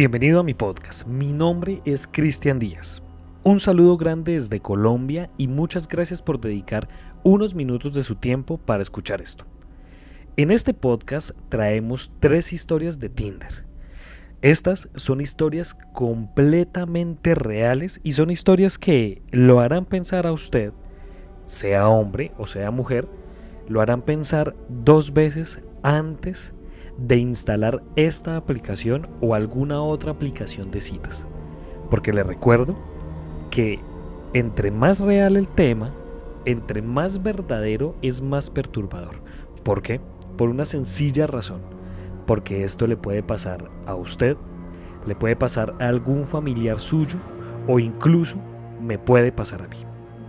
Bienvenido a mi podcast. Mi nombre es Cristian Díaz. Un saludo grande desde Colombia y muchas gracias por dedicar unos minutos de su tiempo para escuchar esto. En este podcast traemos tres historias de Tinder. Estas son historias completamente reales y son historias que lo harán pensar a usted, sea hombre o sea mujer, lo harán pensar dos veces antes de instalar esta aplicación o alguna otra aplicación de citas. Porque le recuerdo que entre más real el tema, entre más verdadero es más perturbador. ¿Por qué? Por una sencilla razón. Porque esto le puede pasar a usted, le puede pasar a algún familiar suyo o incluso me puede pasar a mí.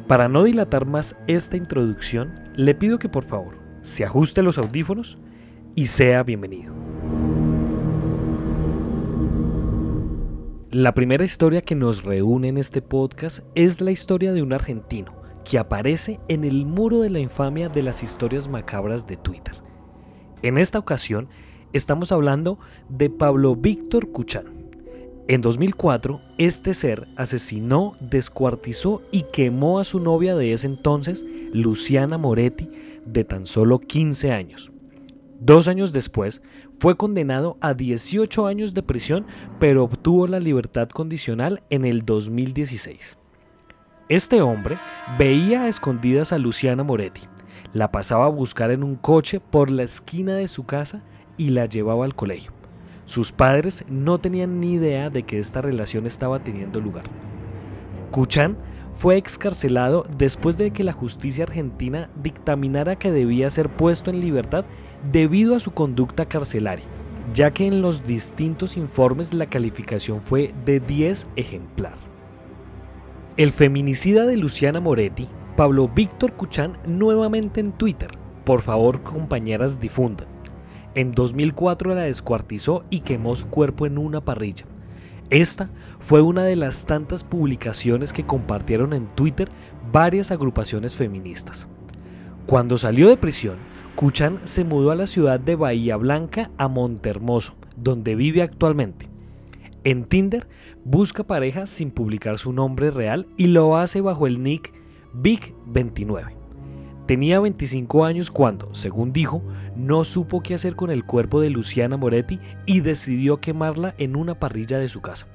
Para no dilatar más esta introducción, le pido que por favor se ajuste los audífonos y sea bienvenido. La primera historia que nos reúne en este podcast es la historia de un argentino que aparece en el muro de la infamia de las historias macabras de Twitter. En esta ocasión estamos hablando de Pablo Víctor Cuchán. En 2004, este ser asesinó, descuartizó y quemó a su novia de ese entonces, Luciana Moretti, de tan solo 15 años. Dos años después, fue condenado a 18 años de prisión, pero obtuvo la libertad condicional en el 2016. Este hombre veía a escondidas a Luciana Moretti, la pasaba a buscar en un coche por la esquina de su casa y la llevaba al colegio. Sus padres no tenían ni idea de que esta relación estaba teniendo lugar. Kuchan fue excarcelado después de que la justicia argentina dictaminara que debía ser puesto en libertad debido a su conducta carcelaria, ya que en los distintos informes la calificación fue de 10 ejemplar. El feminicida de Luciana Moretti, Pablo Víctor Cuchán, nuevamente en Twitter. Por favor, compañeras, difundan. En 2004 la descuartizó y quemó su cuerpo en una parrilla. Esta fue una de las tantas publicaciones que compartieron en Twitter varias agrupaciones feministas. Cuando salió de prisión, Kuchan se mudó a la ciudad de Bahía Blanca a Montermoso, donde vive actualmente. En Tinder busca pareja sin publicar su nombre real y lo hace bajo el nick Big29. Tenía 25 años cuando, según dijo, no supo qué hacer con el cuerpo de Luciana Moretti y decidió quemarla en una parrilla de su casa.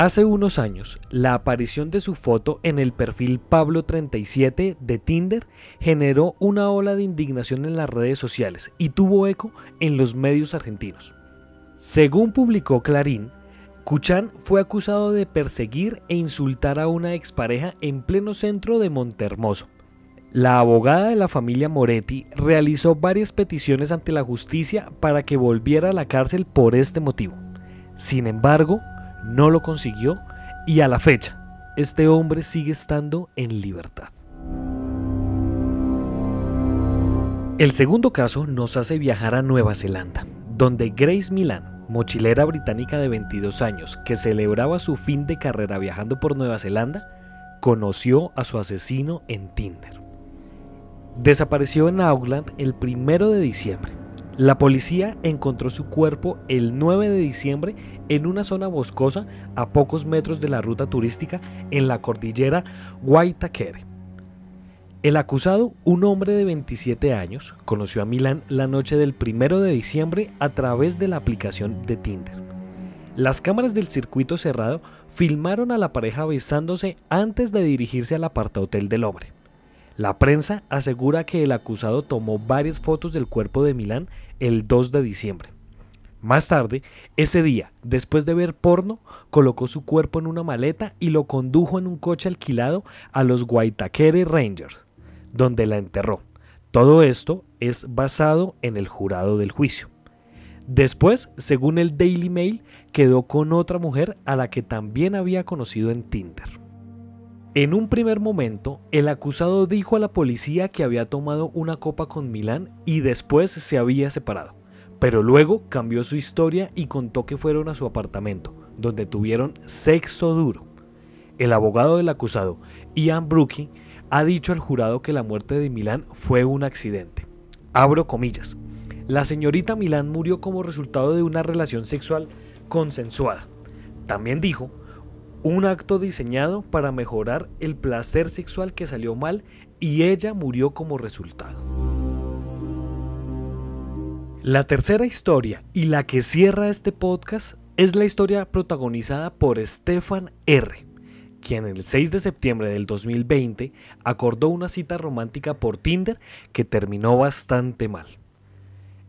Hace unos años, la aparición de su foto en el perfil Pablo37 de Tinder generó una ola de indignación en las redes sociales y tuvo eco en los medios argentinos. Según publicó Clarín, Cuchán fue acusado de perseguir e insultar a una expareja en pleno centro de Montermoso. La abogada de la familia Moretti realizó varias peticiones ante la justicia para que volviera a la cárcel por este motivo. Sin embargo, no lo consiguió y a la fecha, este hombre sigue estando en libertad. El segundo caso nos hace viajar a Nueva Zelanda, donde Grace Milan, mochilera británica de 22 años que celebraba su fin de carrera viajando por Nueva Zelanda, conoció a su asesino en Tinder. Desapareció en Auckland el primero de diciembre la policía encontró su cuerpo el 9 de diciembre en una zona boscosa a pocos metros de la ruta turística en la cordillera Waitakere. El acusado, un hombre de 27 años, conoció a Milán la noche del 1 de diciembre a través de la aplicación de Tinder. Las cámaras del circuito cerrado filmaron a la pareja besándose antes de dirigirse al apartahotel del hombre. La prensa asegura que el acusado tomó varias fotos del cuerpo de Milán el 2 de diciembre. Más tarde, ese día, después de ver porno, colocó su cuerpo en una maleta y lo condujo en un coche alquilado a los Waitakere Rangers, donde la enterró. Todo esto es basado en el jurado del juicio. Después, según el Daily Mail, quedó con otra mujer a la que también había conocido en Tinder. En un primer momento, el acusado dijo a la policía que había tomado una copa con Milán y después se había separado, pero luego cambió su historia y contó que fueron a su apartamento, donde tuvieron sexo duro. El abogado del acusado, Ian Brookie, ha dicho al jurado que la muerte de Milán fue un accidente. Abro comillas. La señorita Milán murió como resultado de una relación sexual consensuada. También dijo, un acto diseñado para mejorar el placer sexual que salió mal y ella murió como resultado. La tercera historia y la que cierra este podcast es la historia protagonizada por Stefan R., quien el 6 de septiembre del 2020 acordó una cita romántica por Tinder que terminó bastante mal.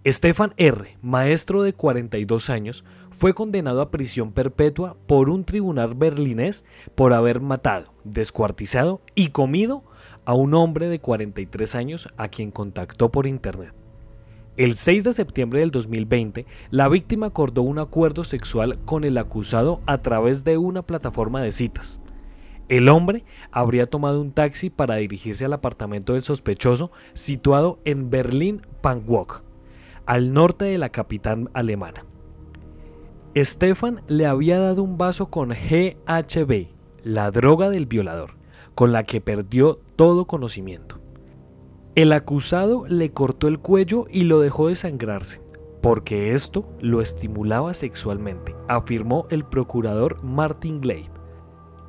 Stefan R., maestro de 42 años, fue condenado a prisión perpetua por un tribunal berlinés por haber matado, descuartizado y comido a un hombre de 43 años a quien contactó por internet. El 6 de septiembre del 2020, la víctima acordó un acuerdo sexual con el acusado a través de una plataforma de citas. El hombre habría tomado un taxi para dirigirse al apartamento del sospechoso situado en Berlín-Pankwok al norte de la capital alemana. Stefan le había dado un vaso con GHB, la droga del violador, con la que perdió todo conocimiento. El acusado le cortó el cuello y lo dejó desangrarse, porque esto lo estimulaba sexualmente, afirmó el procurador Martin Glade.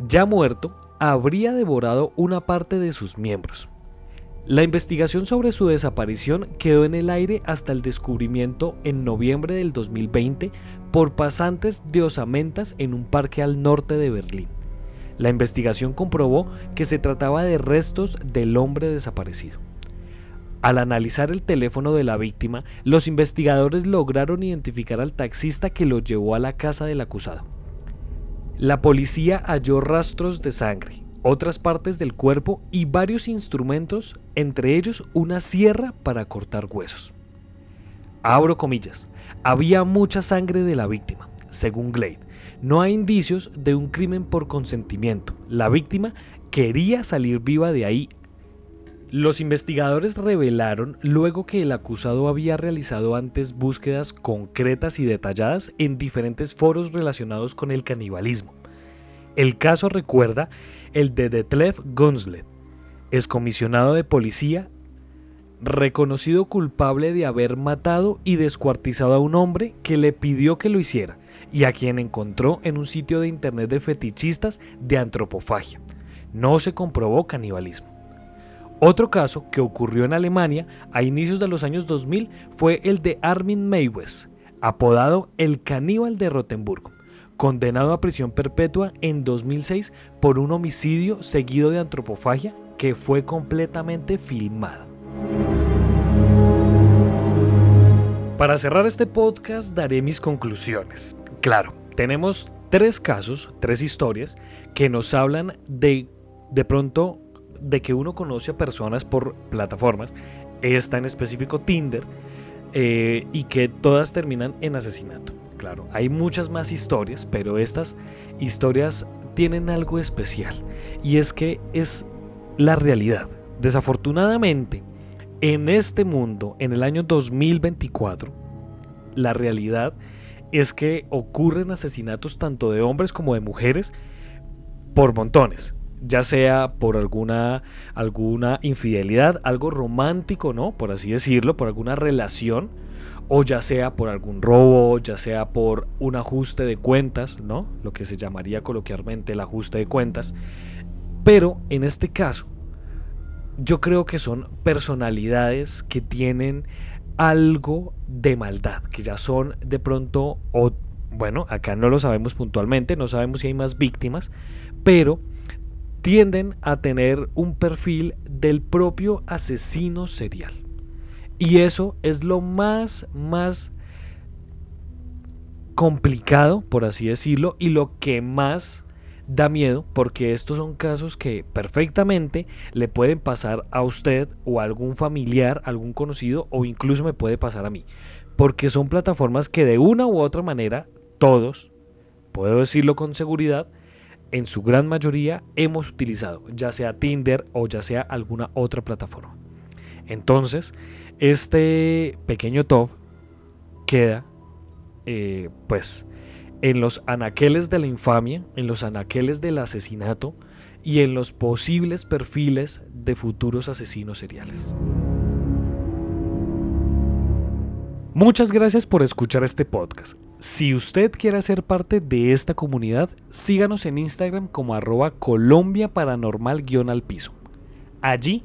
Ya muerto, habría devorado una parte de sus miembros, la investigación sobre su desaparición quedó en el aire hasta el descubrimiento en noviembre del 2020 por pasantes de osamentas en un parque al norte de Berlín. La investigación comprobó que se trataba de restos del hombre desaparecido. Al analizar el teléfono de la víctima, los investigadores lograron identificar al taxista que lo llevó a la casa del acusado. La policía halló rastros de sangre, otras partes del cuerpo y varios instrumentos, entre ellos una sierra para cortar huesos. Abro comillas, había mucha sangre de la víctima, según Glade. No hay indicios de un crimen por consentimiento. La víctima quería salir viva de ahí. Los investigadores revelaron luego que el acusado había realizado antes búsquedas concretas y detalladas en diferentes foros relacionados con el canibalismo. El caso recuerda el de Detlef Gunslet, excomisionado de policía, reconocido culpable de haber matado y descuartizado a un hombre que le pidió que lo hiciera y a quien encontró en un sitio de internet de fetichistas de antropofagia. No se comprobó canibalismo. Otro caso que ocurrió en Alemania a inicios de los años 2000 fue el de Armin Meiwes, apodado el caníbal de Rotenburgo condenado a prisión perpetua en 2006 por un homicidio seguido de antropofagia que fue completamente filmado. Para cerrar este podcast daré mis conclusiones. Claro, tenemos tres casos, tres historias que nos hablan de de pronto de que uno conoce a personas por plataformas, esta en específico Tinder, eh, y que todas terminan en asesinato claro. Hay muchas más historias, pero estas historias tienen algo especial. Y es que es la realidad. Desafortunadamente, en este mundo, en el año 2024, la realidad es que ocurren asesinatos tanto de hombres como de mujeres por montones ya sea por alguna alguna infidelidad, algo romántico, ¿no? Por así decirlo, por alguna relación o ya sea por algún robo, ya sea por un ajuste de cuentas, ¿no? Lo que se llamaría coloquialmente el ajuste de cuentas. Pero en este caso, yo creo que son personalidades que tienen algo de maldad, que ya son de pronto, o bueno, acá no lo sabemos puntualmente, no sabemos si hay más víctimas, pero tienden a tener un perfil del propio asesino serial. Y eso es lo más, más complicado, por así decirlo, y lo que más da miedo, porque estos son casos que perfectamente le pueden pasar a usted o a algún familiar, algún conocido, o incluso me puede pasar a mí. Porque son plataformas que de una u otra manera, todos, puedo decirlo con seguridad, en su gran mayoría hemos utilizado, ya sea Tinder o ya sea alguna otra plataforma. Entonces, este pequeño top queda, eh, pues, en los anaqueles de la infamia, en los anaqueles del asesinato y en los posibles perfiles de futuros asesinos seriales. Muchas gracias por escuchar este podcast. Si usted quiere ser parte de esta comunidad, síganos en Instagram como arroba Colombia Paranormal-al piso. Allí